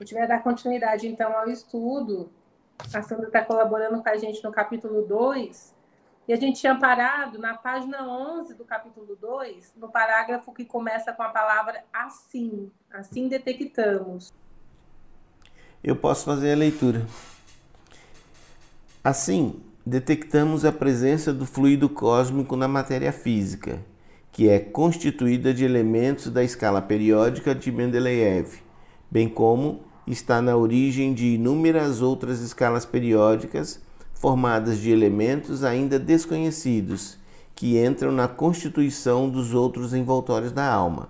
A gente dar continuidade, então, ao estudo. A Sandra está colaborando com a gente no capítulo 2. E a gente tinha parado na página 11 do capítulo 2, no parágrafo que começa com a palavra assim. Assim detectamos. Eu posso fazer a leitura. Assim, detectamos a presença do fluido cósmico na matéria física, que é constituída de elementos da escala periódica de Mendeleev, bem como está na origem de inúmeras outras escalas periódicas formadas de elementos ainda desconhecidos que entram na constituição dos outros envoltórios da alma.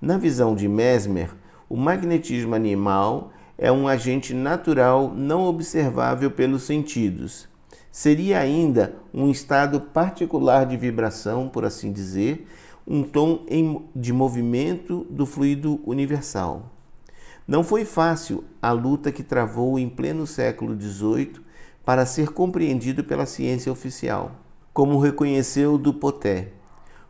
Na visão de Mesmer, o magnetismo animal é um agente natural não observável pelos sentidos. Seria ainda um estado particular de vibração, por assim dizer, um tom de movimento do fluido universal. Não foi fácil a luta que travou em pleno século XVIII para ser compreendido pela ciência oficial. Como reconheceu Dupoté,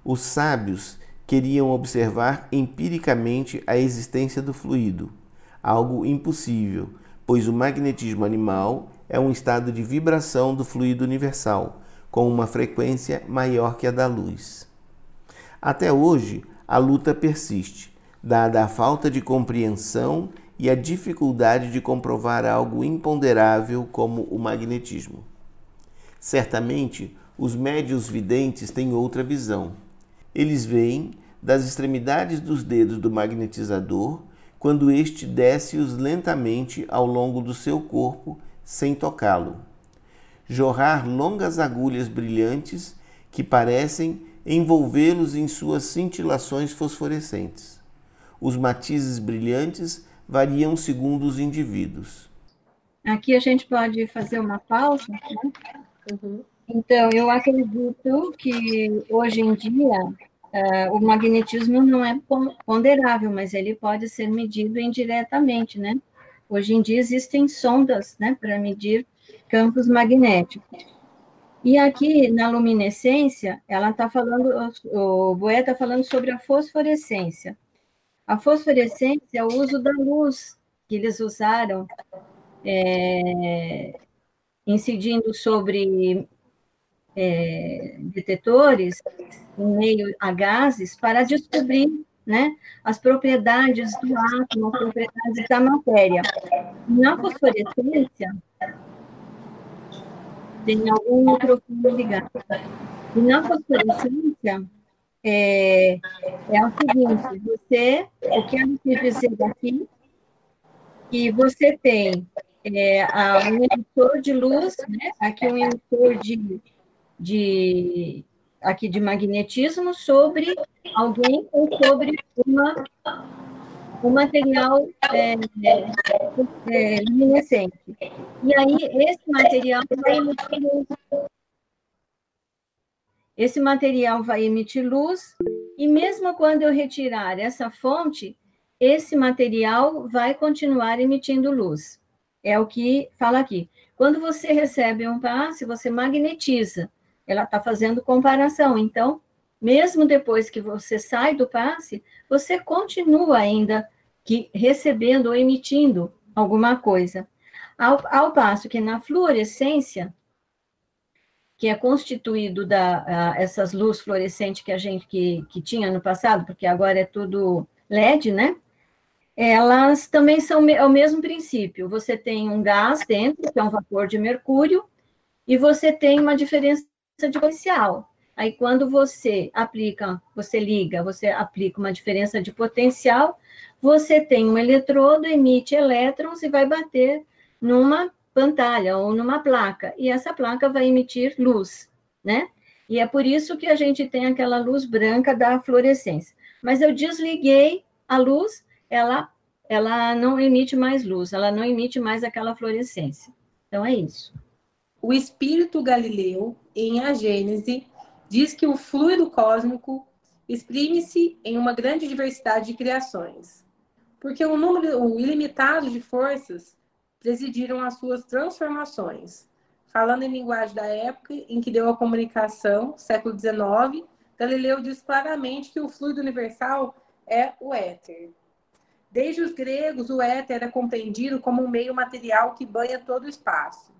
os sábios queriam observar empiricamente a existência do fluido, algo impossível, pois o magnetismo animal é um estado de vibração do fluido universal, com uma frequência maior que a da luz. Até hoje, a luta persiste, dada a falta de compreensão e a dificuldade de comprovar algo imponderável como o magnetismo. Certamente, os médios videntes têm outra visão. Eles veem das extremidades dos dedos do magnetizador quando este desce-os lentamente ao longo do seu corpo sem tocá-lo. Jorrar longas agulhas brilhantes que parecem envolvê-los em suas cintilações fosforescentes. Os matizes brilhantes variam segundo os indivíduos. Aqui a gente pode fazer uma pausa. Né? Uhum. Então, eu acredito que hoje em dia uh, o magnetismo não é ponderável, mas ele pode ser medido indiretamente, né? Hoje em dia existem sondas, né, para medir campos magnéticos. E aqui na luminescência, ela está falando, o Boé está falando sobre a fosforescência. A fosforescência é o uso da luz que eles usaram, é, incidindo sobre é, detetores em meio a gases para descobrir né, as propriedades do átomo, as propriedades da matéria. Na fosforescência, tem algum microfone ligado. E na fosforescência, é, é o seguinte, você, eu quero te dizer aqui que você tem é, um emissor de luz, né? aqui um emissor de, de, aqui de magnetismo sobre alguém ou sobre uma, um material é, é, luminescente. E aí, esse material vai emitir luz esse material vai emitir luz, e mesmo quando eu retirar essa fonte, esse material vai continuar emitindo luz. É o que fala aqui. Quando você recebe um passe, você magnetiza. Ela está fazendo comparação. Então, mesmo depois que você sai do passe, você continua ainda que recebendo ou emitindo alguma coisa. Ao, ao passo que na fluorescência, que é constituído da essas luzes fluorescentes que a gente que, que tinha no passado, porque agora é tudo LED, né? Elas também são é o mesmo princípio. Você tem um gás dentro, que é um vapor de mercúrio, e você tem uma diferença de potencial. Aí, quando você aplica, você liga, você aplica uma diferença de potencial, você tem um eletrodo, emite elétrons e vai bater numa pantalha ou numa placa, e essa placa vai emitir luz, né? E é por isso que a gente tem aquela luz branca da fluorescência. Mas eu desliguei a luz, ela, ela não emite mais luz, ela não emite mais aquela fluorescência. Então é isso. O espírito Galileu, em A Gênese, diz que o fluido cósmico exprime-se em uma grande diversidade de criações, porque o número ilimitado de forças presidiram as suas transformações. Falando em linguagem da época em que deu a comunicação, século XIX, Galileu diz claramente que o fluido universal é o éter. Desde os gregos, o éter era compreendido como um meio material que banha todo o espaço.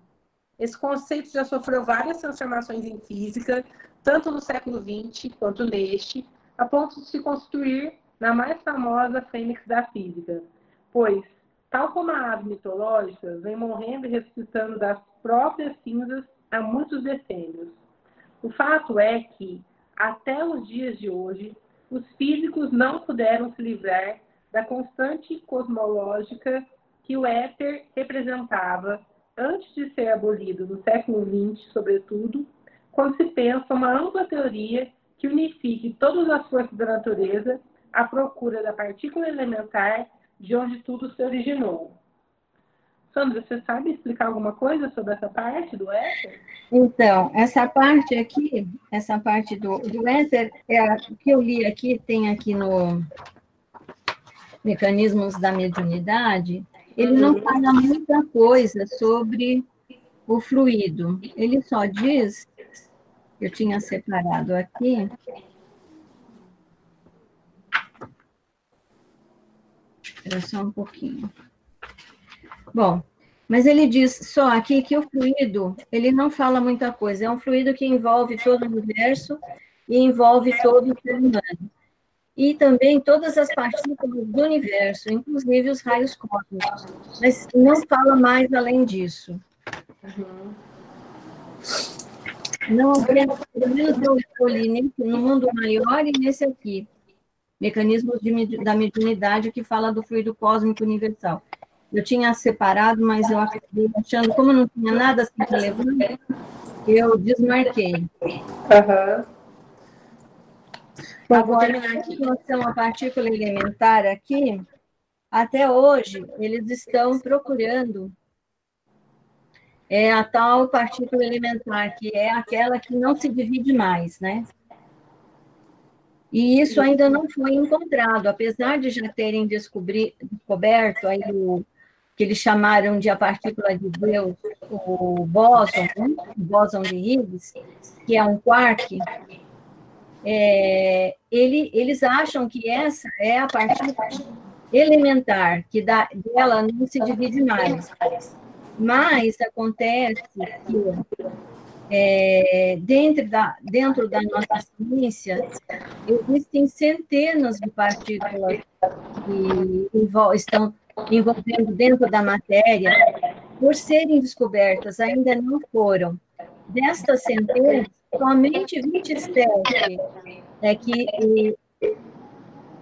Esse conceito já sofreu várias transformações em física, tanto no século XX quanto neste, a ponto de se constituir na mais famosa fênix da física, pois, tal como a ave mitológica, vem morrendo e ressuscitando das próprias cinzas há muitos decênios. O fato é que, até os dias de hoje, os físicos não puderam se livrar da constante cosmológica que o éter representava antes de ser abolido no século XX, sobretudo, quando se pensa uma ampla teoria que unifique todas as forças da natureza à procura da partícula elementar de onde tudo se originou. Sandra, você sabe explicar alguma coisa sobre essa parte do éter? Então, essa parte aqui, essa parte do, do éter, é a que eu li aqui, tem aqui no Mecanismos da Mediunidade, ele não uhum. fala muita coisa sobre o fluido. Ele só diz, eu tinha separado aqui, Espera só um pouquinho. Bom, mas ele diz só aqui que o fluido, ele não fala muita coisa, é um fluido que envolve todo o universo e envolve todo o ser humano. E também todas as partículas do universo, inclusive os raios cósmicos. Mas não fala mais além disso. Uhum. Não pelo menos eu escolhi no mundo maior e nesse aqui, Mecanismos de, da Mediunidade, que fala do fluido cósmico universal. Eu tinha separado, mas eu acabei achando, como não tinha nada assim relevante, eu desmarquei. Uhum. Agora, em relação à partícula elementar aqui, até hoje, eles estão procurando é a tal partícula elementar, que é aquela que não se divide mais, né? E isso ainda não foi encontrado, apesar de já terem descoberto aí o que eles chamaram de a partícula de Deus, o bóson, né? o bóson de Higgs, que é um quark, é, ele, eles acham que essa é a partícula elementar, que da, dela não se divide mais. Mas acontece que é, dentro, da, dentro da nossa ciência, existem centenas de partículas que estão envolvendo dentro da matéria, por serem descobertas, ainda não foram. Destas centenas, somente 27 é que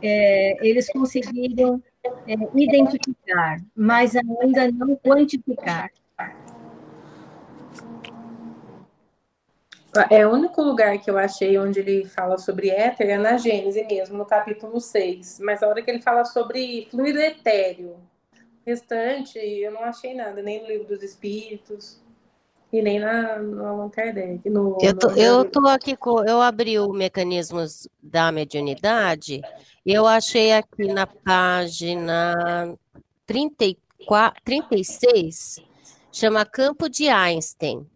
é, eles conseguiram é, identificar, mas ainda não quantificar. É o único lugar que eu achei onde ele fala sobre éter é na Gênese mesmo, no capítulo 6. Mas a hora que ele fala sobre fluido etéreo, o restante eu não achei nada, nem no livro dos Espíritos e nem na, no Allan Kardec. No, eu, tô, no... eu tô aqui com. Eu abri o mecanismos da mediunidade, eu achei aqui na página 34, 36, chama Campo de Einstein.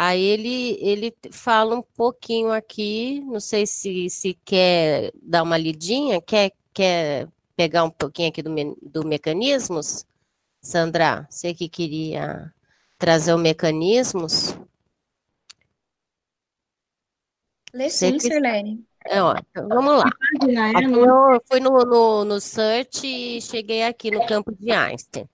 Aí ele, ele fala um pouquinho aqui, não sei se, se quer dar uma lidinha, quer, quer pegar um pouquinho aqui do, do mecanismos? Sandra, você que queria trazer o mecanismos? Lê sim, que... Sirlene. É, ó, então vamos lá. Aqui eu fui no, no, no search e cheguei aqui no campo de Einstein.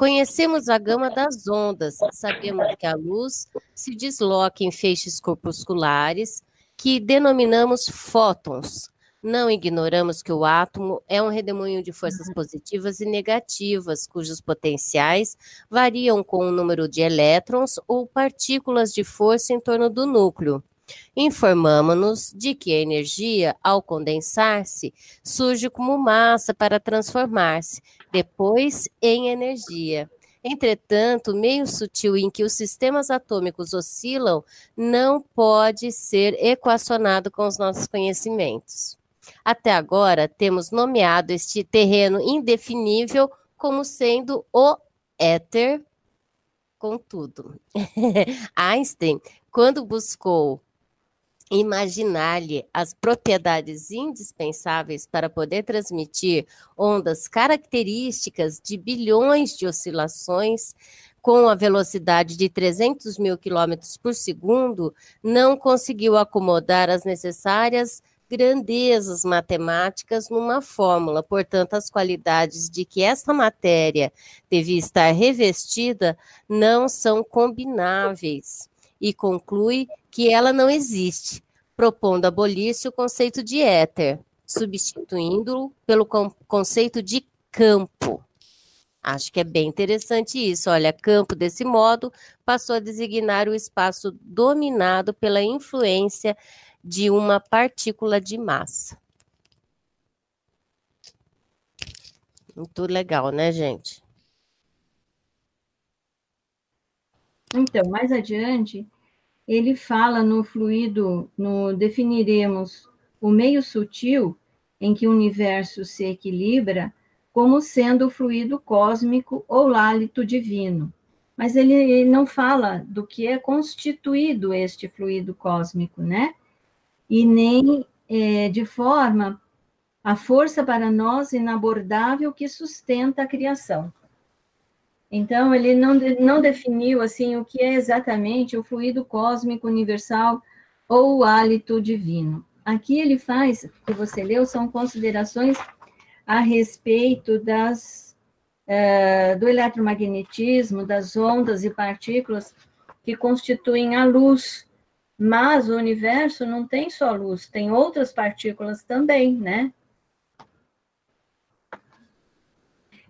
Conhecemos a gama das ondas, sabemos que a luz se desloca em feixes corpusculares que denominamos fótons. Não ignoramos que o átomo é um redemoinho de forças uhum. positivas e negativas, cujos potenciais variam com o número de elétrons ou partículas de força em torno do núcleo. Informamos-nos de que a energia, ao condensar-se, surge como massa para transformar-se, depois em energia. Entretanto, o meio sutil em que os sistemas atômicos oscilam não pode ser equacionado com os nossos conhecimentos. Até agora, temos nomeado este terreno indefinível como sendo o éter. Contudo, Einstein, quando buscou imaginar-lhe as propriedades indispensáveis para poder transmitir ondas características de bilhões de oscilações com a velocidade de 300 mil quilômetros por segundo, não conseguiu acomodar as necessárias grandezas matemáticas numa fórmula. Portanto, as qualidades de que esta matéria devia estar revestida não são combináveis e conclui que ela não existe, propondo abolir-se o conceito de éter, substituindo-o pelo conceito de campo. Acho que é bem interessante isso. Olha, campo desse modo passou a designar o espaço dominado pela influência de uma partícula de massa. Muito legal, né, gente? Então, mais adiante, ele fala no fluido, no definiremos o meio sutil em que o universo se equilibra como sendo o fluido cósmico ou lálito divino. Mas ele, ele não fala do que é constituído este fluido cósmico, né? E nem é, de forma a força para nós inabordável que sustenta a criação. Então, ele não, não definiu assim o que é exatamente o fluido cósmico universal ou o hálito divino. Aqui ele faz, que você leu, são considerações a respeito das, uh, do eletromagnetismo, das ondas e partículas que constituem a luz. Mas o universo não tem só luz, tem outras partículas também, né?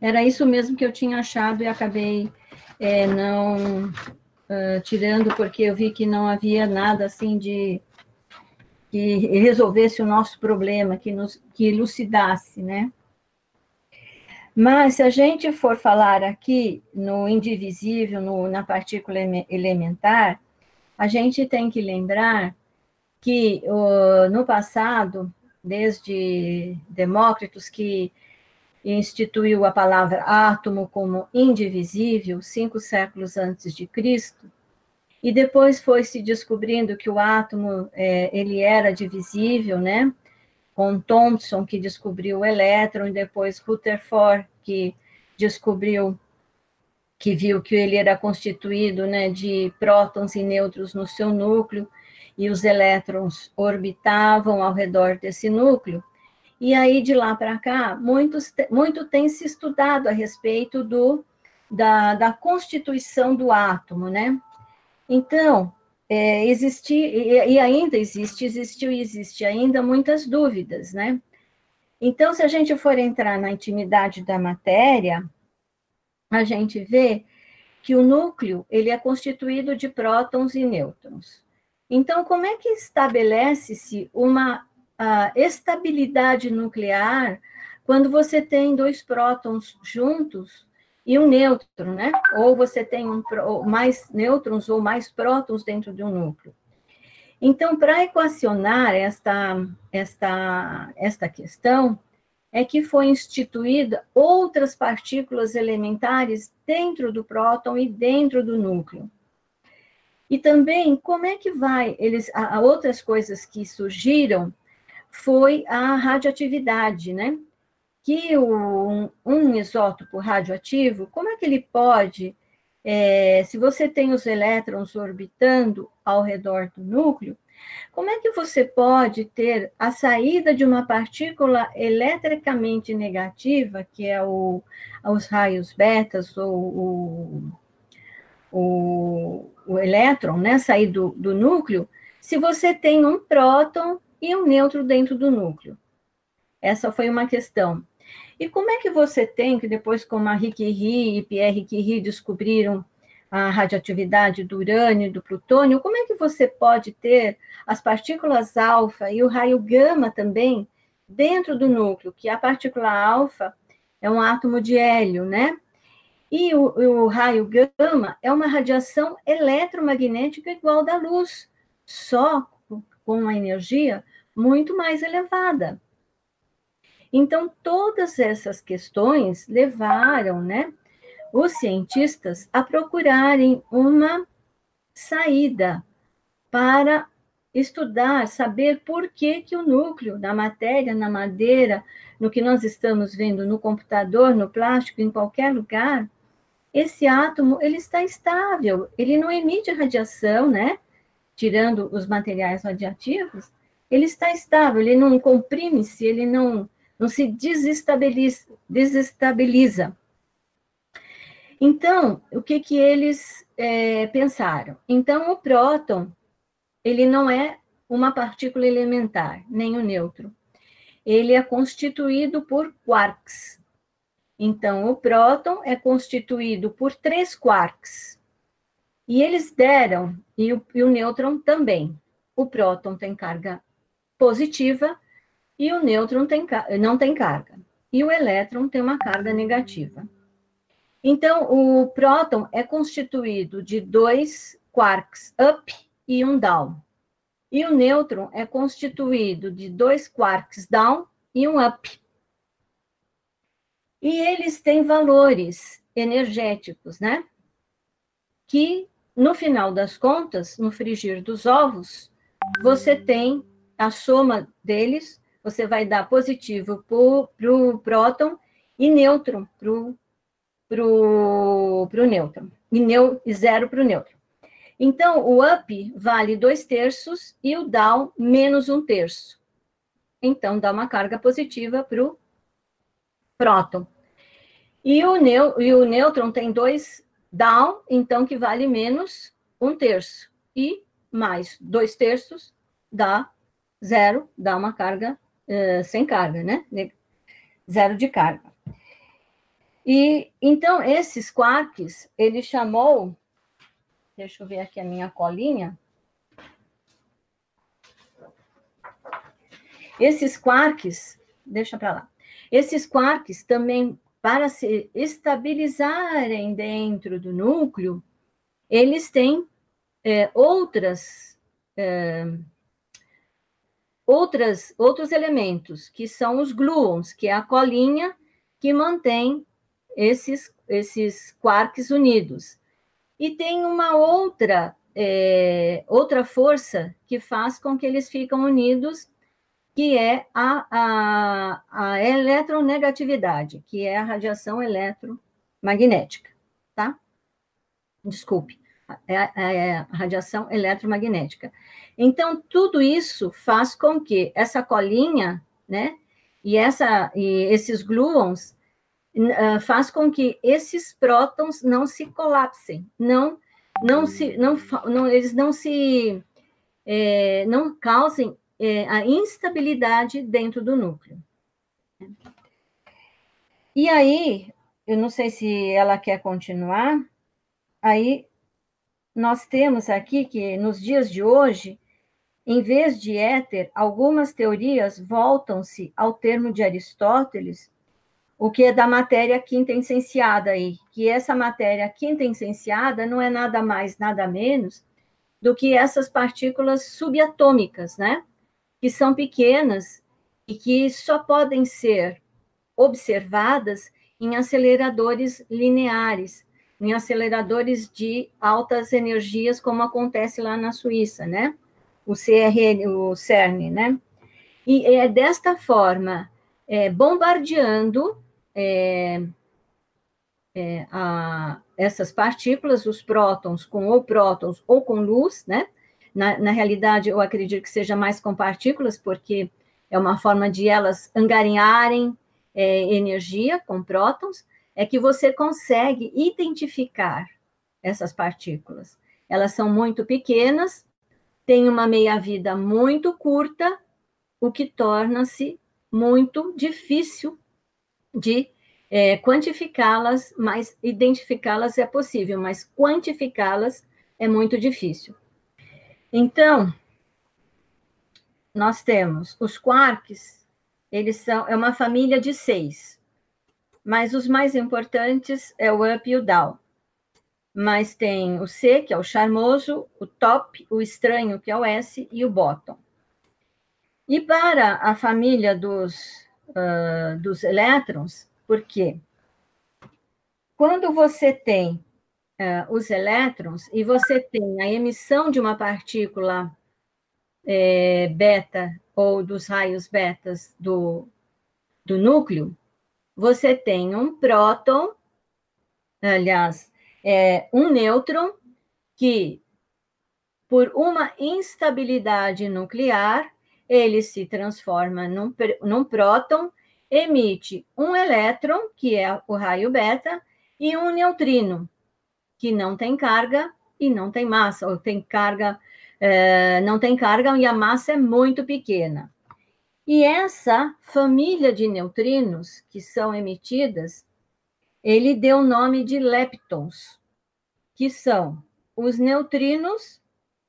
Era isso mesmo que eu tinha achado e acabei é, não uh, tirando, porque eu vi que não havia nada assim de que resolvesse o nosso problema, que nos que elucidasse, né? Mas se a gente for falar aqui no indivisível, no, na partícula elementar, a gente tem que lembrar que no passado, desde Demócritos, que instituiu a palavra átomo como indivisível, cinco séculos antes de Cristo, e depois foi se descobrindo que o átomo é, ele era divisível, né? com Thomson, que descobriu o elétron, e depois Rutherford, que descobriu, que viu que ele era constituído né, de prótons e nêutrons no seu núcleo, e os elétrons orbitavam ao redor desse núcleo. E aí, de lá para cá, muitos, muito tem se estudado a respeito do, da, da constituição do átomo, né? Então, é, existi, e, e ainda existe, existiu e existe ainda muitas dúvidas, né? Então, se a gente for entrar na intimidade da matéria, a gente vê que o núcleo ele é constituído de prótons e nêutrons. Então, como é que estabelece-se uma estabilidade nuclear quando você tem dois prótons juntos e um nêutron, né? Ou você tem um, mais nêutrons ou mais prótons dentro de um núcleo. Então, para equacionar esta, esta, esta questão, é que foi instituída outras partículas elementares dentro do próton e dentro do núcleo. E também, como é que vai, eles, a, outras coisas que surgiram foi a radioatividade, né? que o, um isótopo radioativo, como é que ele pode, é, se você tem os elétrons orbitando ao redor do núcleo, como é que você pode ter a saída de uma partícula eletricamente negativa, que é o, os raios betas ou o, o, o elétron, né, sair do, do núcleo, se você tem um próton e um nêutron dentro do núcleo? Essa foi uma questão. E como é que você tem, que depois como Marie Curie e Pierre Curie descobriram a radioatividade do urânio e do plutônio, como é que você pode ter as partículas alfa e o raio gama também dentro do núcleo, que a partícula alfa é um átomo de hélio, né? E o, o raio gama é uma radiação eletromagnética igual da luz, só com uma energia muito mais elevada. Então, todas essas questões levaram né, os cientistas a procurarem uma saída para estudar, saber por que, que o núcleo da matéria, na madeira, no que nós estamos vendo no computador, no plástico, em qualquer lugar, esse átomo ele está estável, ele não emite radiação, né? Tirando os materiais radiativos, ele está estável, ele não comprime-se, ele não, não se desestabiliza, desestabiliza. Então, o que, que eles é, pensaram? Então, o próton, ele não é uma partícula elementar, nem o nêutron. Ele é constituído por quarks. Então, o próton é constituído por três quarks. E eles deram, e o, e o nêutron também. O próton tem carga positiva e o nêutron tem, não tem carga. E o elétron tem uma carga negativa. Então, o próton é constituído de dois quarks up e um down. E o nêutron é constituído de dois quarks down e um up. E eles têm valores energéticos, né? Que, no final das contas, no frigir dos ovos, você tem a soma deles, você vai dar positivo para o próton e nêutron para o nêutron, e, neu, zero para o nêutron. Então, o up vale dois terços e o down menos um terço. Então, dá uma carga positiva para o próton. E o, neu, e o nêutron tem dois down, então que vale menos um terço. E mais dois terços dá zero, dá uma carga uh, sem carga, né? Zero de carga. E então esses quarks, ele chamou, deixa eu ver aqui a minha colinha. Esses quarks, deixa para lá. Esses quarks também para se estabilizarem dentro do núcleo, eles têm é, outras é, outras outros elementos que são os gluons, que é a colinha que mantém esses, esses quarks unidos. E tem uma outra, é, outra força que faz com que eles ficam unidos, que é a, a, a eletronegatividade, que é a radiação eletromagnética, tá? Desculpe, é, é a radiação eletromagnética. Então, tudo isso faz com que essa colinha, né, e, essa, e esses gluons, uh, faz com que esses prótons não se colapsem, não, não se, não, não eles não se, é, não causem é, a instabilidade dentro do núcleo. E aí, eu não sei se ela quer continuar, aí nós temos aqui que nos dias de hoje, em vez de éter, algumas teorias voltam-se ao termo de Aristóteles o que é da matéria quinta essenciada aí, que essa matéria quinta essenciada não é nada mais, nada menos do que essas partículas subatômicas, né? Que são pequenas e que só podem ser observadas em aceleradores lineares, em aceleradores de altas energias, como acontece lá na Suíça, né? O CRN, o CERN, né? E é desta forma, é, bombardeando é, é, a, essas partículas, os prótons com ou prótons ou com luz, né? Na, na, realidade, eu acredito que seja mais com partículas, porque é uma forma de elas angarinharem é, energia com prótons, é que você consegue identificar essas partículas. Elas são muito pequenas, têm uma meia-vida muito curta, o que torna-se muito difícil de é, quantificá-las, mas identificá-las é possível, mas quantificá-las é muito difícil. Então, nós temos os quarks, eles são é uma família de seis, mas os mais importantes é o up e o down. Mas tem o C, que é o charmoso, o top, o estranho, que é o S, e o bottom. E para a família dos uh, dos elétrons, porque quando você tem uh, os elétrons e você tem a emissão de uma partícula é, beta ou dos raios betas do, do núcleo, você tem um próton, aliás, é, um nêutron, que, por uma instabilidade nuclear, ele se transforma num, num próton, emite um elétron, que é o raio beta, e um neutrino, que não tem carga e não tem massa, ou tem carga, é, não tem carga e a massa é muito pequena. E essa família de neutrinos que são emitidas, ele deu o nome de leptons, que são os neutrinos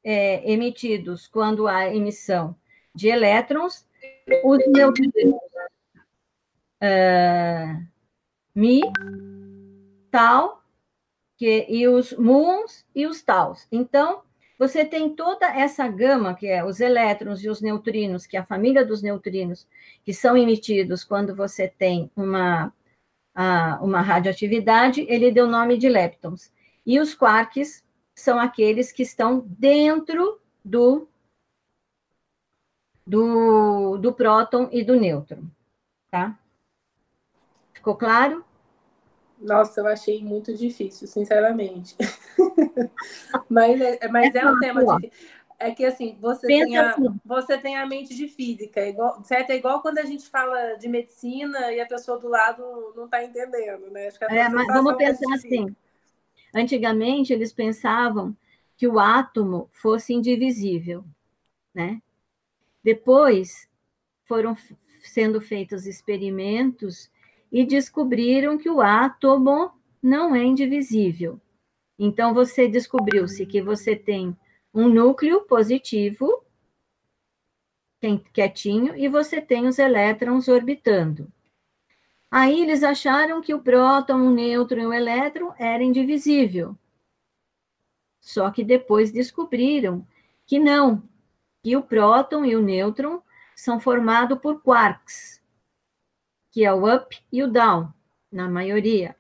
é, emitidos quando há emissão de elétrons, os neutrinos uh, mi, tal, que, e os muons e os taus. Então, você tem toda essa gama, que é os elétrons e os neutrinos, que é a família dos neutrinos, que são emitidos quando você tem uma, uma radioatividade, ele deu o nome de leptons. E os quarks são aqueles que estão dentro do, do, do próton e do nêutron, tá? Ficou claro? Nossa, eu achei muito difícil, sinceramente. mas é, mas é, é um tema difícil. É que assim, você tem, a, assim. você tem a mente de física, é igual, certo? É igual quando a gente fala de medicina e a pessoa do lado não está entendendo, né? é, mas vamos pensar assim. Antigamente eles pensavam que o átomo fosse indivisível, né? Depois foram sendo feitos experimentos e descobriram que o átomo não é indivisível. Então, você descobriu-se que você tem um núcleo positivo, quietinho, e você tem os elétrons orbitando. Aí eles acharam que o próton, o nêutron e o elétron era indivisível. Só que depois descobriram que não, que o próton e o nêutron são formados por quarks que é o up e o down, na maioria.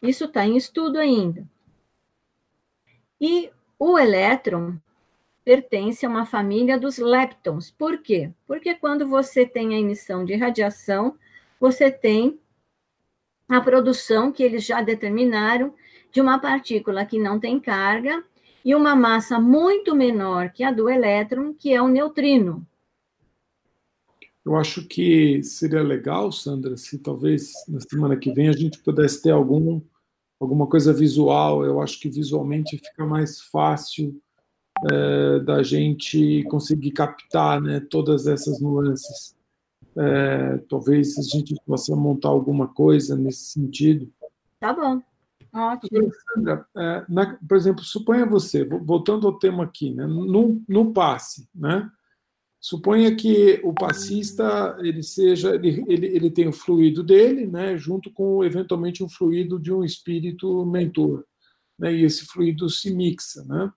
Isso está em estudo ainda. E o elétron pertence a uma família dos leptons. Por quê? Porque quando você tem a emissão de radiação, você tem a produção que eles já determinaram de uma partícula que não tem carga e uma massa muito menor que a do elétron, que é o neutrino. Eu acho que seria legal, Sandra, se talvez na semana que vem a gente pudesse ter algum, alguma coisa visual. Eu acho que visualmente fica mais fácil é, da gente conseguir captar né, todas essas nuances. É, talvez a gente possa montar alguma coisa nesse sentido. Tá bom. Ótimo. Sandra, é, na, por exemplo, suponha você, voltando ao tema aqui, né, no, no passe, né? Suponha que o passista ele seja ele, ele, ele tem o fluido dele, né, junto com eventualmente um fluido de um espírito mentor, né, e esse fluido se mixa, né?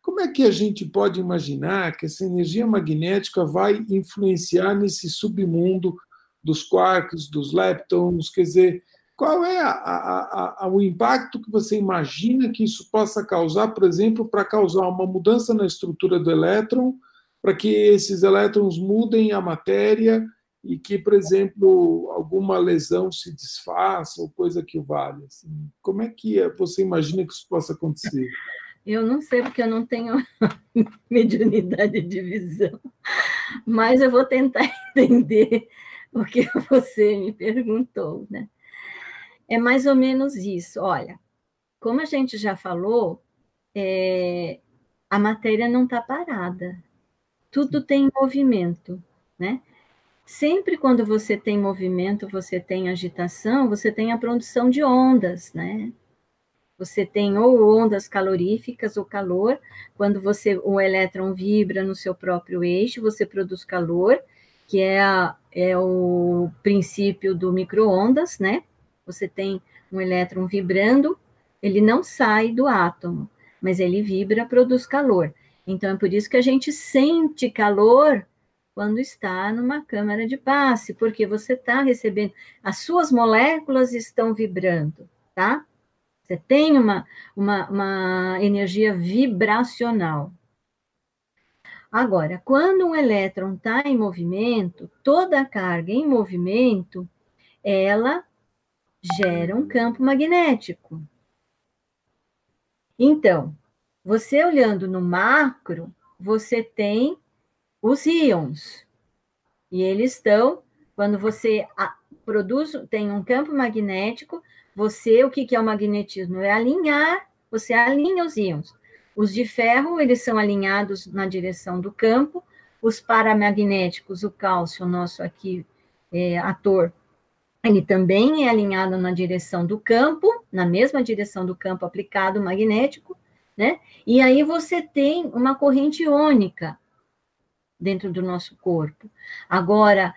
Como é que a gente pode imaginar que essa energia magnética vai influenciar nesse submundo dos quarks, dos leptons? Quer dizer, qual é a, a, a, o impacto que você imagina que isso possa causar, por exemplo, para causar uma mudança na estrutura do elétron? Para que esses elétrons mudem a matéria e que, por exemplo, alguma lesão se desfaça ou coisa que o valha. Assim, como é que você imagina que isso possa acontecer? Eu não sei, porque eu não tenho mediunidade de visão, mas eu vou tentar entender o que você me perguntou, né? É mais ou menos isso. Olha, como a gente já falou, é, a matéria não está parada, tudo tem movimento, né? Sempre quando você tem movimento, você tem agitação, você tem a produção de ondas, né? Você tem ou ondas caloríficas ou calor, quando você o elétron vibra no seu próprio eixo, você produz calor, que é, a, é o princípio do microondas, né? Você tem um elétron vibrando, ele não sai do átomo, mas ele vibra, produz calor. Então, é por isso que a gente sente calor quando está numa câmara de passe, porque você está recebendo, as suas moléculas estão vibrando, tá? Você tem uma, uma, uma energia vibracional. Agora, quando um elétron está em movimento, toda a carga em movimento, ela gera um campo magnético. Então, você olhando no macro, você tem os íons. E eles estão, quando você produz, tem um campo magnético, você, o que, que é o magnetismo? É alinhar, você alinha os íons. Os de ferro, eles são alinhados na direção do campo, os paramagnéticos, o cálcio, nosso aqui é, ator, ele também é alinhado na direção do campo, na mesma direção do campo aplicado magnético, né? E aí você tem uma corrente iônica dentro do nosso corpo. Agora,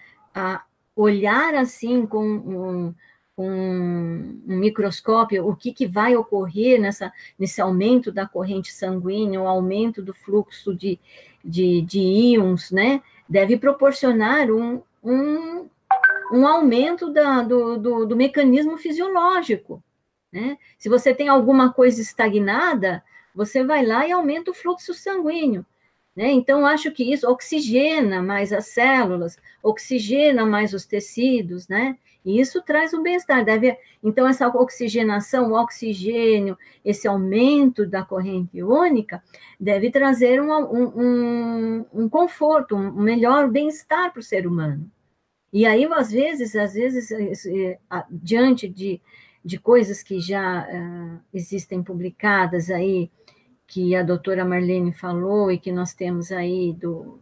olhar assim com um, um, um microscópio o que, que vai ocorrer nessa, nesse aumento da corrente sanguínea, o aumento do fluxo de, de, de íons, né? Deve proporcionar um, um, um aumento da, do, do, do mecanismo fisiológico. Né? Se você tem alguma coisa estagnada, você vai lá e aumenta o fluxo sanguíneo. Né? Então, acho que isso oxigena mais as células, oxigena mais os tecidos, né? E isso traz um bem-estar. Deve, então, essa oxigenação, o oxigênio, esse aumento da corrente iônica, deve trazer um, um, um conforto, um melhor bem-estar para o ser humano. E aí, às vezes, às vezes, diante de, de coisas que já uh, existem publicadas aí, que a doutora Marlene falou e que nós temos aí do,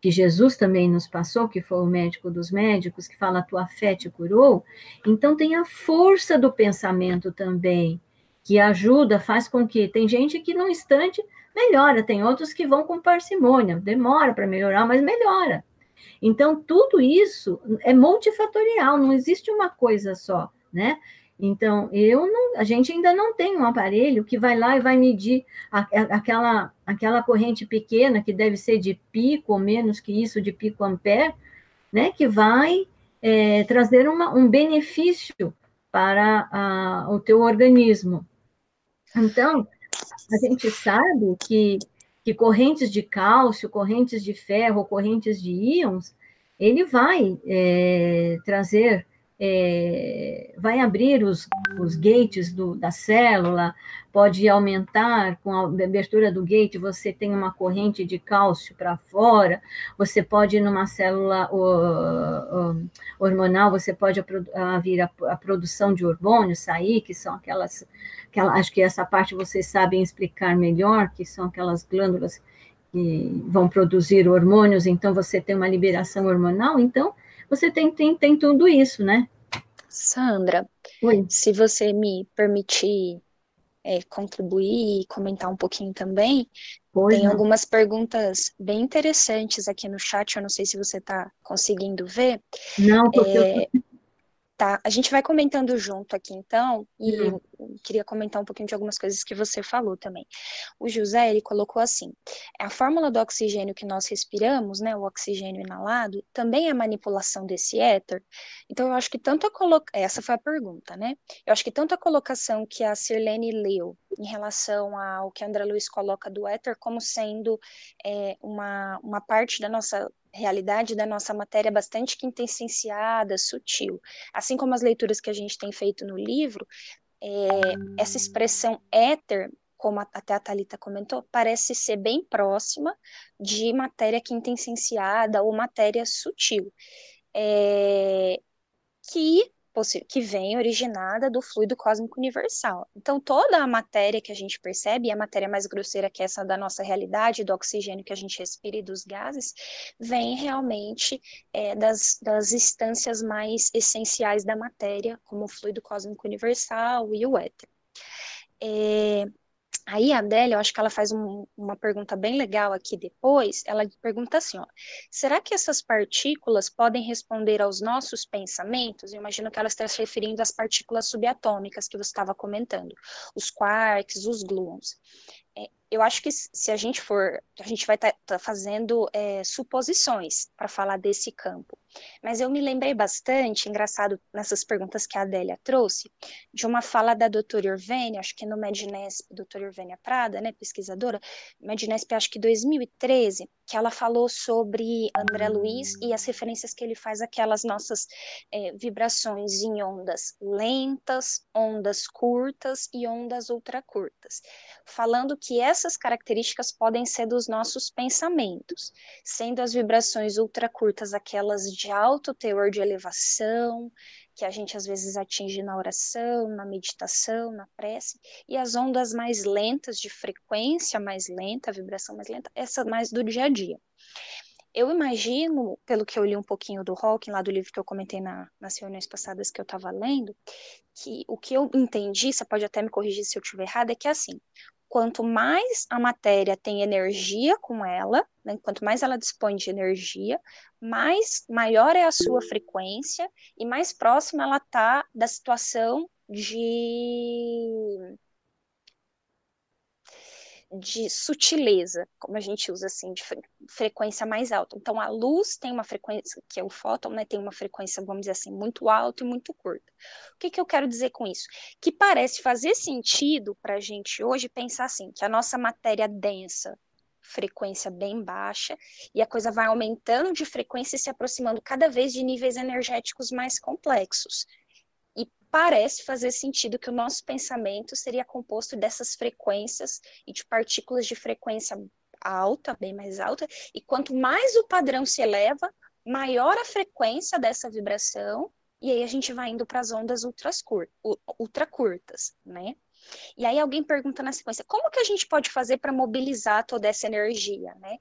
que Jesus também nos passou, que foi o médico dos médicos, que fala: a tua fé te curou. Então, tem a força do pensamento também, que ajuda, faz com que. Tem gente que, num instante, melhora, tem outros que vão com parcimônia, demora para melhorar, mas melhora. Então, tudo isso é multifatorial, não existe uma coisa só, né? Então, eu não, a gente ainda não tem um aparelho que vai lá e vai medir a, a, aquela, aquela corrente pequena, que deve ser de pico ou menos que isso, de pico ampere, né, que vai é, trazer uma, um benefício para a, o teu organismo. Então, a gente sabe que, que correntes de cálcio, correntes de ferro, correntes de íons, ele vai é, trazer é, vai abrir os, os gates do, da célula, pode aumentar com a abertura do gate, você tem uma corrente de cálcio para fora, você pode, numa célula hormonal, você pode vir a, a, produção de hormônios, sair, que são aquelas, aquela, acho que essa parte vocês sabem explicar melhor, que são aquelas glândulas que vão produzir hormônios, então você tem uma liberação hormonal, então você tem, tem, tem tudo isso, né? Sandra, Oi. se você me permitir é, contribuir e comentar um pouquinho também, pois tem não. algumas perguntas bem interessantes aqui no chat, eu não sei se você está conseguindo ver. Não, porque é, eu Tá, a gente vai comentando junto aqui então, e uhum. queria comentar um pouquinho de algumas coisas que você falou também. O José, ele colocou assim, a fórmula do oxigênio que nós respiramos, né, o oxigênio inalado, também é manipulação desse éter, então eu acho que tanto a colocação, essa foi a pergunta, né, eu acho que tanto a colocação que a Sirlene leu em relação ao que a André Luiz coloca do éter, como sendo é, uma, uma parte da nossa realidade da nossa matéria bastante quintessenciada, sutil. Assim como as leituras que a gente tem feito no livro, é, essa expressão éter, como até a Thalita comentou, parece ser bem próxima de matéria quintessenciada ou matéria sutil. É, que que vem originada do fluido cósmico universal. Então, toda a matéria que a gente percebe, e a matéria mais grosseira que é essa da nossa realidade, do oxigênio que a gente respira e dos gases, vem realmente é, das, das instâncias mais essenciais da matéria, como o fluido cósmico universal e o éter. É, Aí a Adélia, eu acho que ela faz um, uma pergunta bem legal aqui depois. Ela pergunta assim: ó, será que essas partículas podem responder aos nossos pensamentos? Eu imagino que ela está se referindo às partículas subatômicas que você estava comentando, os quarks, os gluons. É, eu acho que se a gente for, a gente vai estar tá, tá fazendo é, suposições para falar desse campo. Mas eu me lembrei bastante, engraçado, nessas perguntas que a Adélia trouxe, de uma fala da doutora Irvênia, acho que no Mednesp, doutora Irvênia Prada, né, pesquisadora, Mednesp, acho que 2013, que ela falou sobre André Luiz e as referências que ele faz aquelas nossas é, vibrações em ondas lentas, ondas curtas e ondas ultracurtas, falando que essas características podem ser dos nossos pensamentos, sendo as vibrações ultracurtas aquelas de alto teor de elevação, que a gente às vezes atinge na oração, na meditação, na prece, e as ondas mais lentas, de frequência mais lenta, vibração mais lenta, essa mais do dia a dia. Eu imagino, pelo que eu li um pouquinho do Hawking, lá do livro que eu comentei na, nas reuniões passadas que eu estava lendo, que o que eu entendi, você pode até me corrigir se eu estiver errado, é que assim, quanto mais a matéria tem energia com ela, né, quanto mais ela dispõe de energia, mais maior é a sua frequência e mais próxima ela está da situação de de sutileza, como a gente usa assim, de frequência mais alta. Então, a luz tem uma frequência, que é o fóton, né, tem uma frequência, vamos dizer assim, muito alta e muito curta. O que, que eu quero dizer com isso? Que parece fazer sentido para a gente hoje pensar assim, que a nossa matéria densa, frequência bem baixa, e a coisa vai aumentando de frequência e se aproximando cada vez de níveis energéticos mais complexos parece fazer sentido que o nosso pensamento seria composto dessas frequências e de partículas de frequência alta, bem mais alta, e quanto mais o padrão se eleva, maior a frequência dessa vibração, e aí a gente vai indo para as ondas ultra curtas, né? E aí alguém pergunta na sequência, como que a gente pode fazer para mobilizar toda essa energia, né?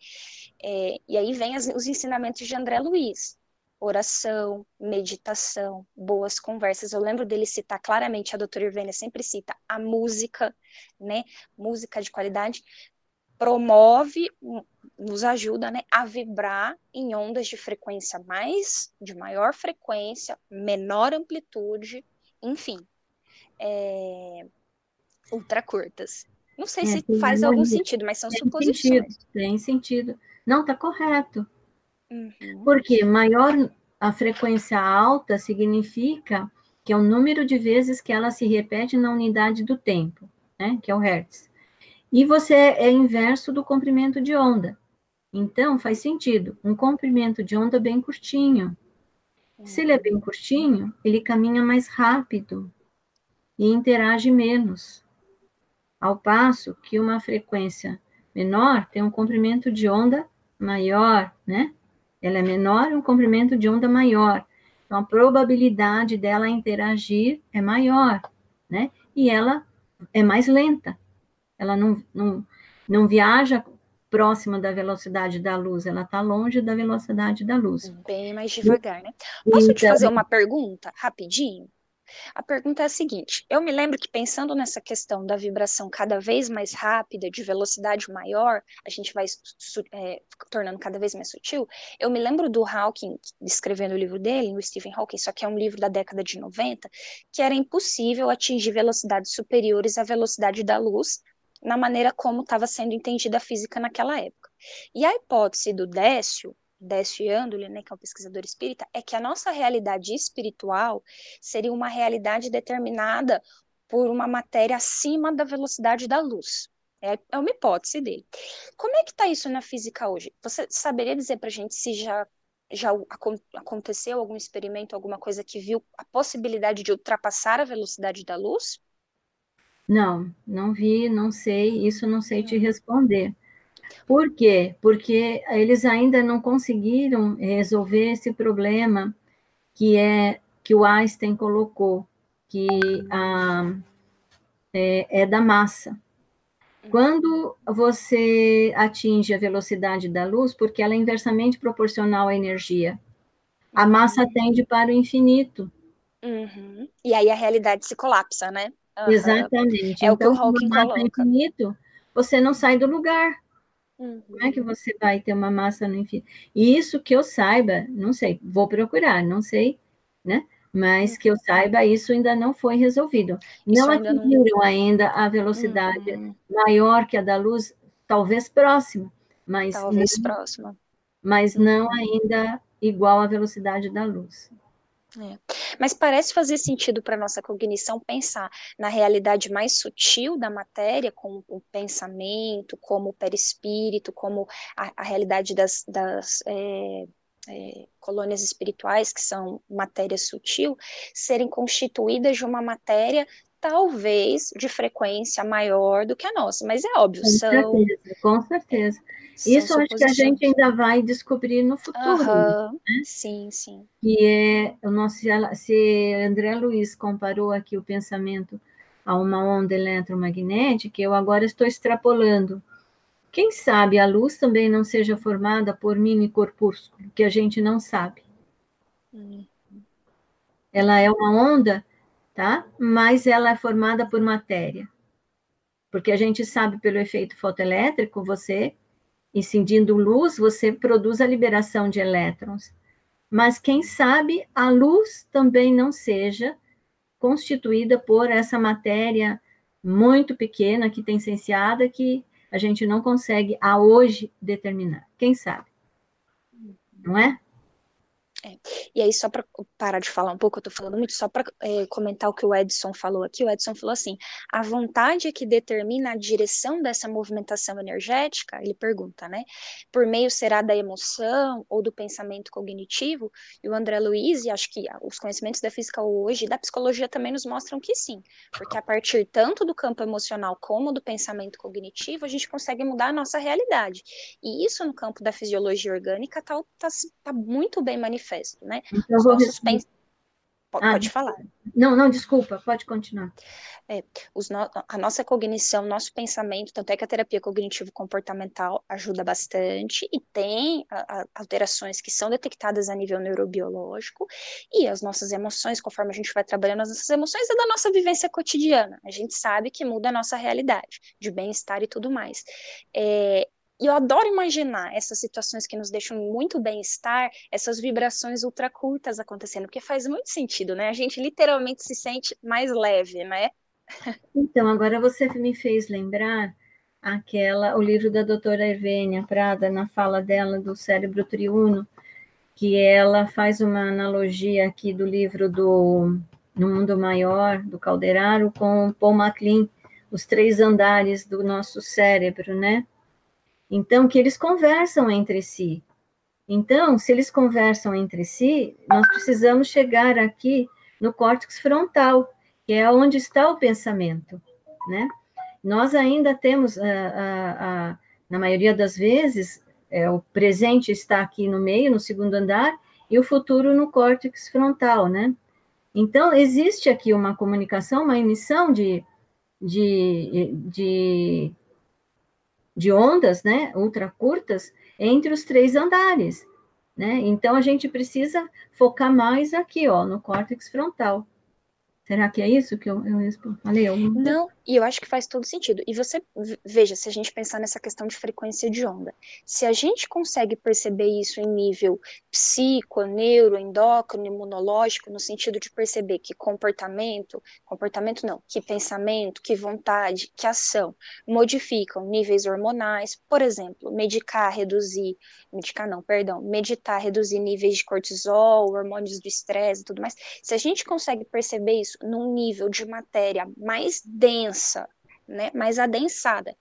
É, e aí vem as, os ensinamentos de André Luiz oração, meditação, boas conversas. Eu lembro dele citar claramente, a doutora Irvênia sempre cita a música, né? Música de qualidade promove, nos ajuda, né, a vibrar em ondas de frequência mais, de maior frequência, menor amplitude, enfim, é, ultra curtas. Não sei é, se faz algum sentido, mas são tem suposições. Sentido, tem sentido. Não, está correto. Uhum. Porque maior a frequência alta significa que é o número de vezes que ela se repete na unidade do tempo, né? Que é o hertz. E você é inverso do comprimento de onda. Então, faz sentido. Um comprimento de onda bem curtinho. Se ele é bem curtinho, ele caminha mais rápido e interage menos. Ao passo que uma frequência menor tem um comprimento de onda maior, né? Ela é menor e um comprimento de onda maior. Então, a probabilidade dela interagir é maior, né? E ela é mais lenta. Ela não, não, não viaja próxima da velocidade da luz, ela está longe da velocidade da luz. Bem mais devagar, né? Posso então, te fazer uma pergunta rapidinho? A pergunta é a seguinte: eu me lembro que pensando nessa questão da vibração cada vez mais rápida, de velocidade maior, a gente vai é, tornando cada vez mais sutil. Eu me lembro do Hawking escrevendo o livro dele, o Stephen Hawking, só que é um livro da década de 90, que era impossível atingir velocidades superiores à velocidade da luz, na maneira como estava sendo entendida a física naquela época. E a hipótese do Décio Décio Yandoli, né, que é um pesquisador espírita, é que a nossa realidade espiritual seria uma realidade determinada por uma matéria acima da velocidade da luz. É, é uma hipótese dele. Como é que está isso na física hoje? Você saberia dizer para a gente se já, já aconteceu algum experimento, alguma coisa que viu a possibilidade de ultrapassar a velocidade da luz? Não, não vi, não sei, isso não sei te responder. Por quê? Porque eles ainda não conseguiram resolver esse problema que é que o Einstein colocou, que a, é, é da massa. Quando você atinge a velocidade da luz, porque ela é inversamente proporcional à energia, a massa tende para o infinito. Uhum. E aí a realidade se colapsa, né? Uhum. Exatamente. É então, o que o então, Hawking coloca. infinito, você não sai do lugar. Uhum. Como é que você vai ter uma massa no infinito? E isso que eu saiba, não sei, vou procurar, não sei, né? Mas que eu saiba, isso ainda não foi resolvido. Isso não atingiram não... ainda a velocidade uhum. maior que a da luz, talvez próxima, mas talvez não, próxima. Mas não ainda igual à velocidade da luz. É. Mas parece fazer sentido para nossa cognição pensar na realidade mais sutil da matéria, como o pensamento, como o perispírito, como a, a realidade das, das é, é, colônias espirituais, que são matéria sutil, serem constituídas de uma matéria talvez de frequência maior do que a nossa, mas é óbvio, com são... Certeza, com certeza. Isso acho que a gente ainda vai descobrir no futuro. Uhum, né? Sim, sim. Que é o nosso, se André Luiz comparou aqui o pensamento a uma onda eletromagnética, eu agora estou extrapolando. Quem sabe a luz também não seja formada por mini corpúsculo, que a gente não sabe. Uhum. Ela é uma onda tá? Mas ela é formada por matéria. Porque a gente sabe pelo efeito fotoelétrico, você, incidindo luz, você produz a liberação de elétrons. Mas quem sabe a luz também não seja constituída por essa matéria muito pequena que tem cienciada que a gente não consegue a hoje determinar. Quem sabe? Não é? É. E aí, só para parar de falar um pouco, eu estou falando muito, só para é, comentar o que o Edson falou aqui, o Edson falou assim: a vontade é que determina a direção dessa movimentação energética, ele pergunta, né? Por meio será da emoção ou do pensamento cognitivo? E o André Luiz, e acho que os conhecimentos da física hoje e da psicologia também nos mostram que sim, porque a partir tanto do campo emocional como do pensamento cognitivo, a gente consegue mudar a nossa realidade. E isso no campo da fisiologia orgânica está tá, tá muito bem manifestado manifesto, né? Então, Os nossos pens... Pode, ah, pode falar. Não, não, desculpa, pode continuar. É, os no, a nossa cognição, nosso pensamento, tanto é que a terapia cognitivo-comportamental ajuda bastante e tem a, a, alterações que são detectadas a nível neurobiológico e as nossas emoções, conforme a gente vai trabalhando as nossas emoções, é da nossa vivência cotidiana. A gente sabe que muda a nossa realidade de bem-estar e tudo mais. É, e eu adoro imaginar essas situações que nos deixam muito bem-estar, essas vibrações ultra curtas acontecendo, porque faz muito sentido, né? A gente literalmente se sente mais leve, né? Então, agora você me fez lembrar aquela, o livro da doutora Ervênia Prada, na fala dela do cérebro triuno, que ela faz uma analogia aqui do livro do No Mundo Maior, do Calderaro, com Paul MacLean, os três andares do nosso cérebro, né? Então, que eles conversam entre si. Então, se eles conversam entre si, nós precisamos chegar aqui no córtex frontal, que é onde está o pensamento, né? Nós ainda temos, uh, uh, uh, na maioria das vezes, é, o presente está aqui no meio, no segundo andar, e o futuro no córtex frontal, né? Então, existe aqui uma comunicação, uma emissão de, de, de de ondas, né, ultra curtas, entre os três andares, né? Então a gente precisa focar mais aqui, ó, no córtex frontal. Será que é isso que eu, eu falei? Eu... Não, e eu acho que faz todo sentido. E você, veja, se a gente pensar nessa questão de frequência de onda, se a gente consegue perceber isso em nível psico, neuro, endócrino, imunológico, no sentido de perceber que comportamento, comportamento não, que pensamento, que vontade, que ação modificam níveis hormonais, por exemplo, medicar, reduzir, medicar não, perdão, meditar, reduzir níveis de cortisol, hormônios do estresse e tudo mais. Se a gente consegue perceber isso num nível de matéria mais densa, né, mais adensada,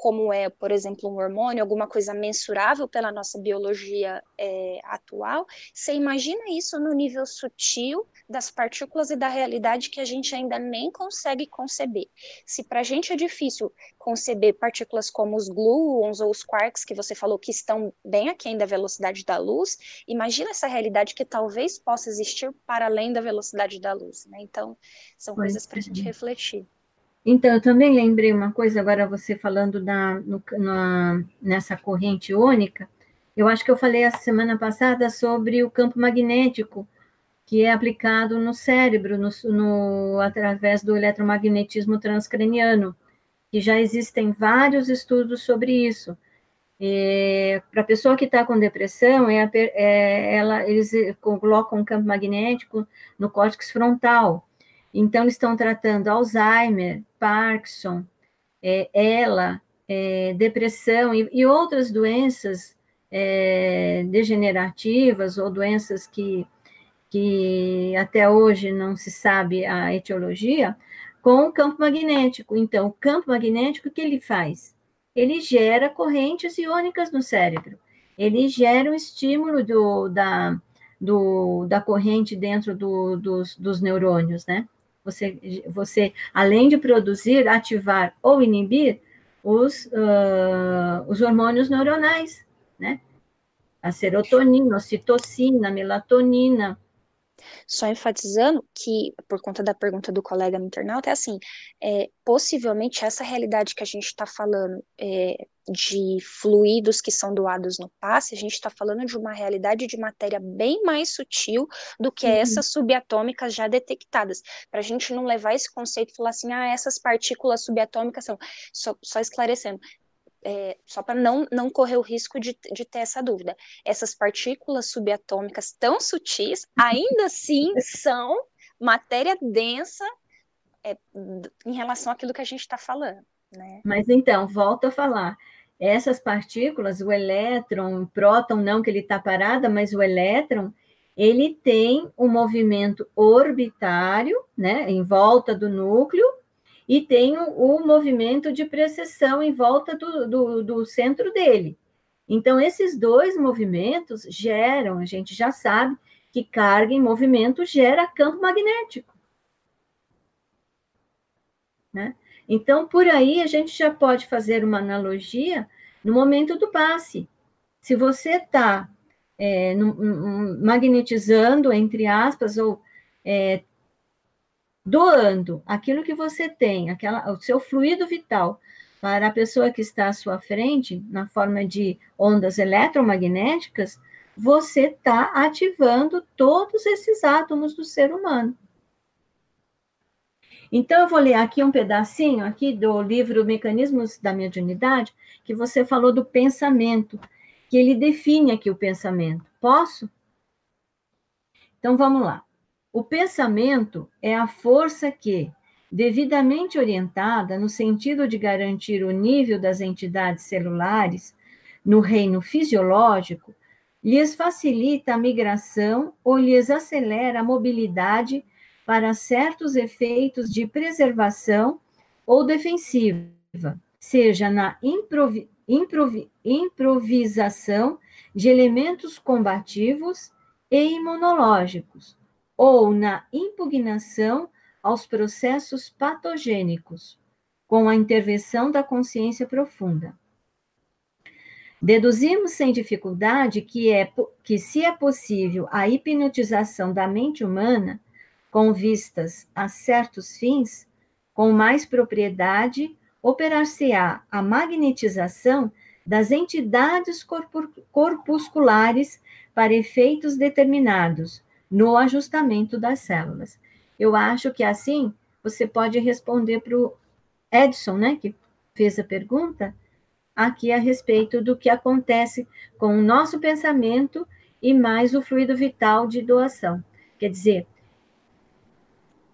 como é, por exemplo, um hormônio, alguma coisa mensurável pela nossa biologia é, atual, você imagina isso no nível sutil das partículas e da realidade que a gente ainda nem consegue conceber. Se para a gente é difícil conceber partículas como os gluons ou os quarks, que você falou que estão bem aquém da velocidade da luz, imagina essa realidade que talvez possa existir para além da velocidade da luz. Né? Então, são coisas para a gente refletir. Então, eu também lembrei uma coisa, agora você falando na, no, na, nessa corrente única, eu acho que eu falei a semana passada sobre o campo magnético, que é aplicado no cérebro, no, no, através do eletromagnetismo transcraniano, que já existem vários estudos sobre isso. Para a pessoa que está com depressão, é, é, ela, eles colocam um campo magnético no córtex frontal, então, eles estão tratando Alzheimer, Parkinson, é, ela, é, depressão e, e, outras doenças é, degenerativas ou doenças que, que até hoje não se sabe a etiologia, com o campo magnético. Então, o campo magnético, o que ele faz? Ele gera correntes iônicas no cérebro. Ele gera um estímulo do, da, do, da corrente dentro do, dos, dos neurônios, né? Você, você, além de produzir, ativar ou inibir os, uh, os hormônios neuronais, né? A serotonina, a citocina, a melatonina, só enfatizando que, por conta da pergunta do colega no internauta, é assim, é, possivelmente essa realidade que a gente está falando é, de fluidos que são doados no passe, a gente está falando de uma realidade de matéria bem mais sutil do que uhum. essas subatômicas já detectadas, para a gente não levar esse conceito e falar assim, ah, essas partículas subatômicas são, só, só esclarecendo, é, só para não, não correr o risco de, de ter essa dúvida, essas partículas subatômicas tão sutis, ainda assim são matéria densa é, em relação àquilo que a gente está falando. Né? Mas então, volto a falar. Essas partículas, o elétron, o próton, não que ele está parada, mas o elétron, ele tem um movimento orbitário, né, em volta do núcleo, e tem o, o movimento de precessão em volta do, do, do centro dele. Então, esses dois movimentos geram, a gente já sabe que carga em movimento gera campo magnético. Né? Então, por aí, a gente já pode fazer uma analogia no momento do passe. Se você está é, magnetizando, entre aspas, ou é, doando aquilo que você tem, aquela, o seu fluido vital, para a pessoa que está à sua frente, na forma de ondas eletromagnéticas, você está ativando todos esses átomos do ser humano. Então, eu vou ler aqui um pedacinho aqui do livro Mecanismos da Mediunidade, que você falou do pensamento, que ele define aqui o pensamento. Posso? Então, vamos lá. O pensamento é a força que, devidamente orientada no sentido de garantir o nível das entidades celulares no reino fisiológico, lhes facilita a migração ou lhes acelera a mobilidade para certos efeitos de preservação ou defensiva, seja na improvi improvi improvisação de elementos combativos e imunológicos, ou na impugnação aos processos patogênicos, com a intervenção da consciência profunda. Deduzimos sem dificuldade que, é, que, se é possível a hipnotização da mente humana com vistas a certos fins, com mais propriedade, operar-se-á a magnetização das entidades corpusculares para efeitos determinados, no ajustamento das células. Eu acho que assim você pode responder para o Edson, né, que fez a pergunta, aqui a respeito do que acontece com o nosso pensamento e mais o fluido vital de doação. Quer dizer,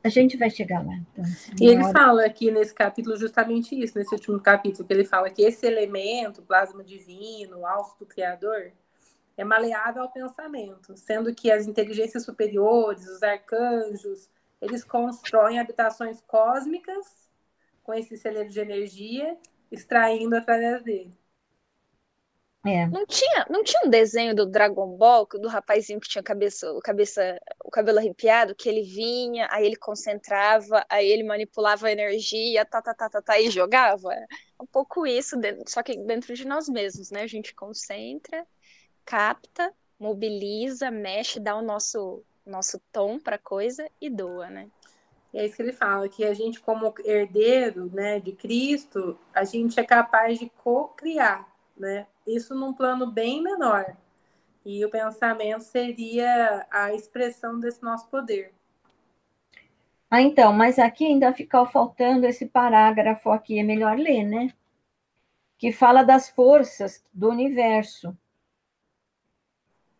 a gente vai chegar lá. Então, e ele hora... fala aqui nesse capítulo justamente isso, nesse último capítulo, que ele fala que esse elemento, plasma divino, o alvo do Criador, é maleável ao pensamento, sendo que as inteligências superiores, os arcanjos, eles constroem habitações cósmicas com esse celeiro de energia, extraindo através dele. É. Não tinha, não tinha um desenho do Dragon Ball do rapazinho que tinha cabeça, o cabeça, o cabelo arrepiado, que ele vinha, aí ele concentrava, aí ele manipulava a energia, tá, tá, tá, tá, tá e jogava. É um pouco isso, só que dentro de nós mesmos, né? A gente concentra capta, mobiliza, mexe, dá o nosso, nosso tom para a coisa e doa, né? E é isso que ele fala, que a gente, como herdeiro né, de Cristo, a gente é capaz de co-criar, né? Isso num plano bem menor. E o pensamento seria a expressão desse nosso poder. Ah, então, mas aqui ainda ficou faltando esse parágrafo aqui, é melhor ler, né? Que fala das forças do universo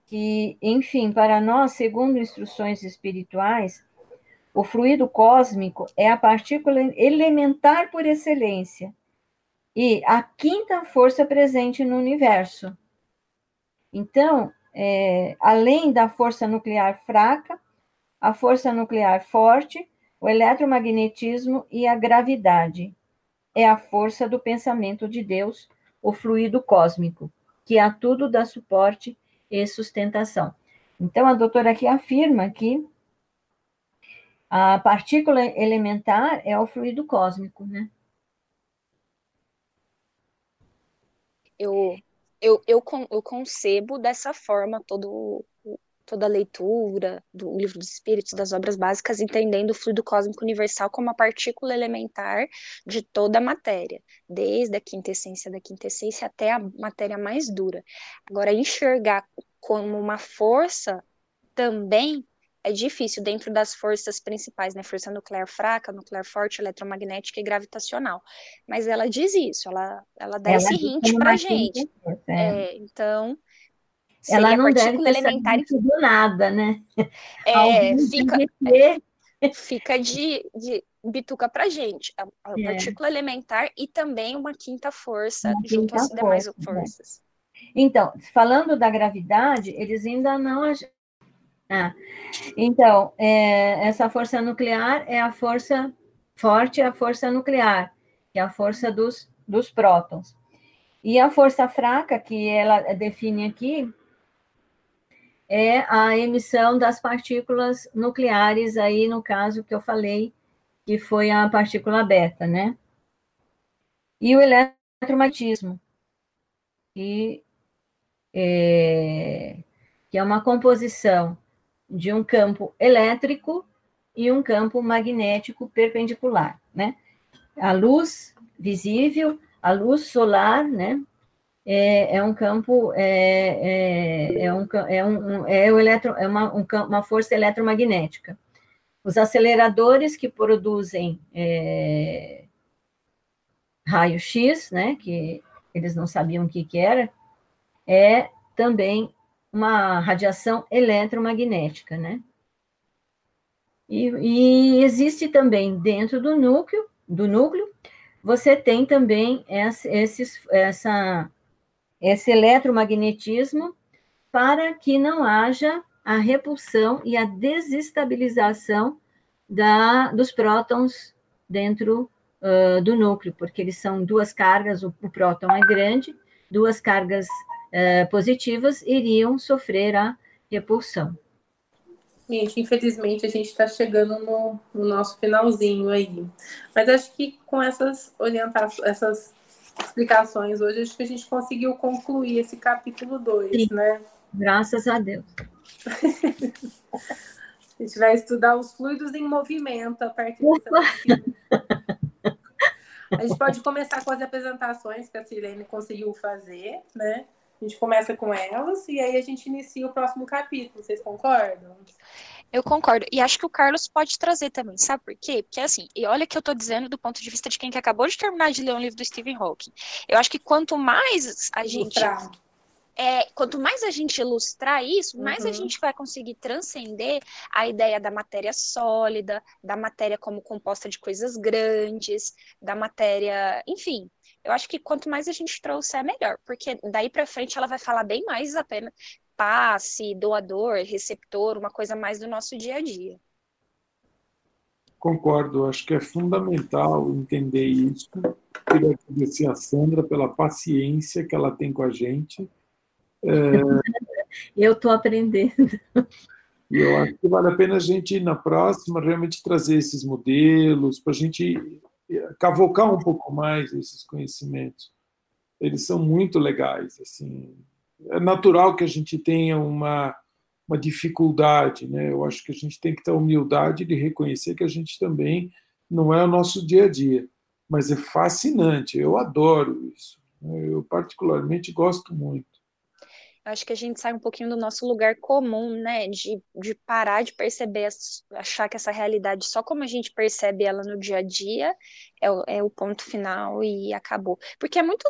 que, enfim, para nós, segundo instruções espirituais, o fluido cósmico é a partícula elementar por excelência e a quinta força presente no universo. Então, é, além da força nuclear fraca, a força nuclear forte, o eletromagnetismo e a gravidade. É a força do pensamento de Deus, o fluido cósmico, que a tudo dá suporte e sustentação. Então, a doutora aqui afirma que a partícula elementar é o fluido cósmico, né? Eu, eu, eu, eu concebo dessa forma todo, toda a leitura do livro dos espíritos, das obras básicas, entendendo o fluido cósmico universal como a partícula elementar de toda a matéria, desde a quintessência da quintessência até a matéria mais dura. Agora, enxergar como uma força também é difícil dentro das forças principais, né? Força nuclear fraca, nuclear forte, eletromagnética e gravitacional. Mas ela diz isso, ela, ela dá ela esse hint pra gente. É. É, então, ela não deve ter elementar do nada, né? É, fica, é, fica de, de bituca pra gente. A, a é. partícula elementar e também uma quinta força uma junto às demais né? forças. Então, falando da gravidade, eles ainda não ah, então, é, essa força nuclear é a força forte, a força nuclear, que é a força dos, dos prótons. E a força fraca, que ela define aqui, é a emissão das partículas nucleares, aí no caso que eu falei, que foi a partícula beta, né? E o eletromagnetismo, que é, que é uma composição de um campo elétrico e um campo magnético perpendicular, né? A luz visível, a luz solar, né? É, é um campo, é, é, é, um, é, um, é, o eletro, é uma, um, uma força eletromagnética. Os aceleradores que produzem é, raio-x, né? Que eles não sabiam o que, que era, é também uma radiação eletromagnética, né? E, e, existe também dentro do núcleo, do núcleo, você tem também esses, essa, esse eletromagnetismo para que não haja a repulsão e a desestabilização da, dos prótons dentro uh, do núcleo, porque eles são duas cargas, o, o próton é grande, duas cargas uh, positivas iriam sofrer a repulsão. Gente, infelizmente a gente está chegando no, no, nosso finalzinho aí. Mas acho que com essas orientações, essas explicações hoje, acho que a gente conseguiu concluir esse capítulo 2, né? Graças a Deus. a gente vai estudar os fluidos em movimento a partir desse A gente pode começar com as apresentações que a Sirene conseguiu fazer, né? A gente começa com elas e aí a gente inicia o próximo capítulo. Vocês concordam? Eu concordo. E acho que o Carlos pode trazer também. Sabe por quê? Porque assim, e olha que eu tô dizendo do ponto de vista de quem que acabou de terminar de ler um livro do Stephen Hawking. Eu acho que quanto mais a gente. É, quanto mais a gente ilustrar isso, mais uhum. a gente vai conseguir transcender a ideia da matéria sólida, da matéria como composta de coisas grandes, da matéria, enfim, eu acho que quanto mais a gente trouxer, é melhor, porque daí para frente ela vai falar bem mais apenas passe, doador, receptor, uma coisa mais do nosso dia a dia. Concordo, acho que é fundamental entender isso. Queria agradecer a Sandra pela paciência que ela tem com a gente. É... Eu estou aprendendo. E eu acho que vale a pena a gente, na próxima, realmente trazer esses modelos, para a gente cavocar um pouco mais esses conhecimentos. Eles são muito legais, assim. É natural que a gente tenha uma uma dificuldade, né? Eu acho que a gente tem que ter a humildade de reconhecer que a gente também não é o nosso dia a dia, mas é fascinante. Eu adoro isso. Né? Eu particularmente gosto muito acho que a gente sai um pouquinho do nosso lugar comum, né? De, de parar de perceber, achar que essa realidade, só como a gente percebe ela no dia a dia, é o, é o ponto final e acabou. Porque é muito.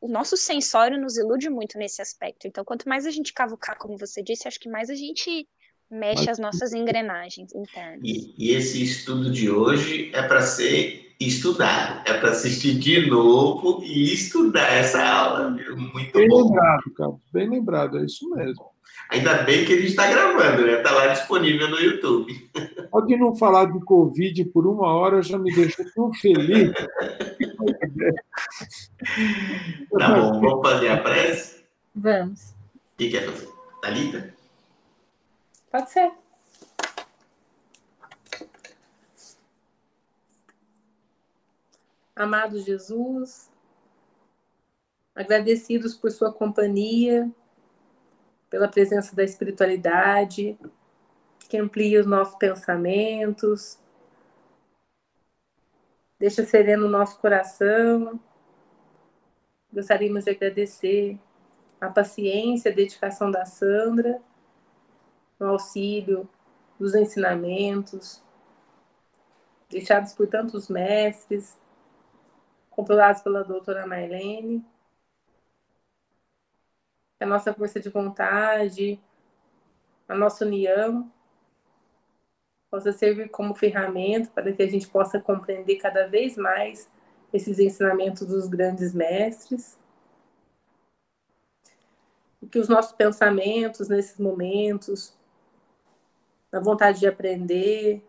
O nosso sensório nos ilude muito nesse aspecto. Então, quanto mais a gente cavucar, como você disse, acho que mais a gente mexe as nossas engrenagens internas. E, e esse estudo de hoje é para ser estudar. É para assistir de novo e estudar essa aula. Muito bem bom. lembrado, Carlos. Bem lembrado, é isso mesmo. Ainda bem que a gente está gravando, né? Está lá disponível no YouTube. Pode não falar de Covid por uma hora, já me deixou tão feliz. tá bom, vamos fazer a prece? Vamos. Quem quer fazer? Thalita? Pode ser. Amado Jesus, agradecidos por sua companhia, pela presença da espiritualidade, que amplia os nossos pensamentos, deixa sereno o nosso coração. Gostaríamos de agradecer a paciência, a dedicação da Sandra, no auxílio dos ensinamentos deixados por tantos mestres, compilados pela doutora Marlene. A nossa força de vontade, a nossa união, possa servir como ferramenta para que a gente possa compreender cada vez mais esses ensinamentos dos grandes mestres. E que os nossos pensamentos nesses momentos, na vontade de aprender,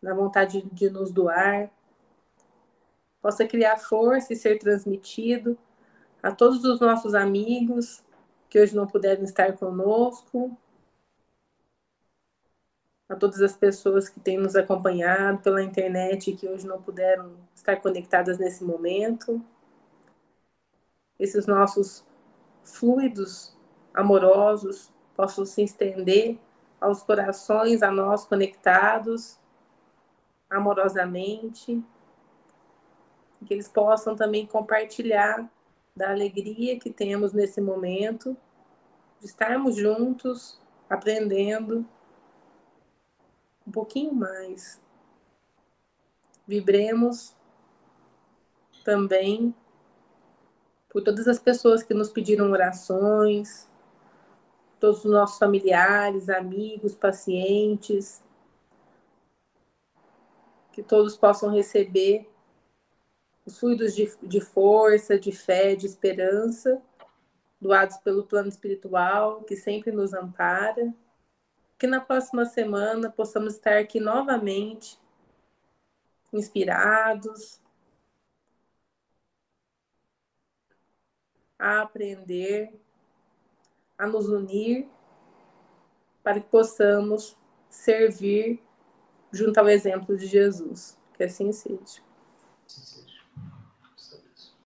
na vontade de nos doar, possa criar força e ser transmitido a todos os nossos amigos que hoje não puderam estar conosco, a todas as pessoas que têm nos acompanhado pela internet e que hoje não puderam estar conectadas nesse momento. Esses nossos fluidos amorosos possam se estender aos corações a nós conectados amorosamente que eles possam também compartilhar da alegria que temos nesse momento, de estarmos juntos, aprendendo um pouquinho mais. Vibremos também por todas as pessoas que nos pediram orações, todos os nossos familiares, amigos, pacientes, que todos possam receber os fluidos de, de força, de fé, de esperança, doados pelo plano espiritual, que sempre nos ampara. Que na próxima semana possamos estar aqui novamente, inspirados, a aprender, a nos unir, para que possamos servir junto ao exemplo de Jesus. Que assim seja.